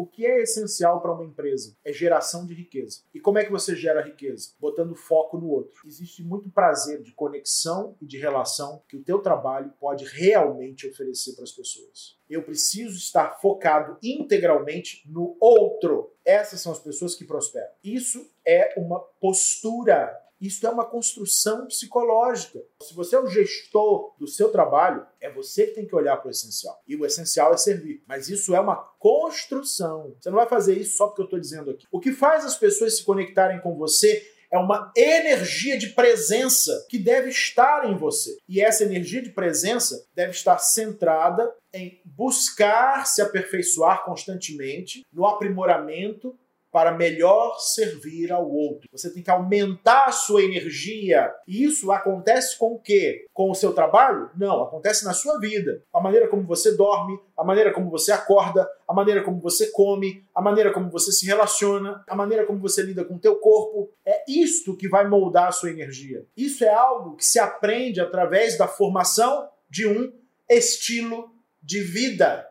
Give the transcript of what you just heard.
O que é essencial para uma empresa? É geração de riqueza. E como é que você gera riqueza? Botando foco no outro. Existe muito prazer de conexão e de relação que o teu trabalho pode realmente oferecer para as pessoas. Eu preciso estar focado integralmente no outro. Essas são as pessoas que prosperam. Isso é uma postura isso é uma construção psicológica. Se você é o gestor do seu trabalho, é você que tem que olhar para o essencial. E o essencial é servir. Mas isso é uma construção. Você não vai fazer isso só porque eu estou dizendo aqui. O que faz as pessoas se conectarem com você é uma energia de presença que deve estar em você. E essa energia de presença deve estar centrada em buscar se aperfeiçoar constantemente no aprimoramento para melhor servir ao outro. Você tem que aumentar a sua energia. E isso acontece com o quê? Com o seu trabalho? Não, acontece na sua vida. A maneira como você dorme, a maneira como você acorda, a maneira como você come, a maneira como você se relaciona, a maneira como você lida com o teu corpo. É isto que vai moldar a sua energia. Isso é algo que se aprende através da formação de um estilo de vida.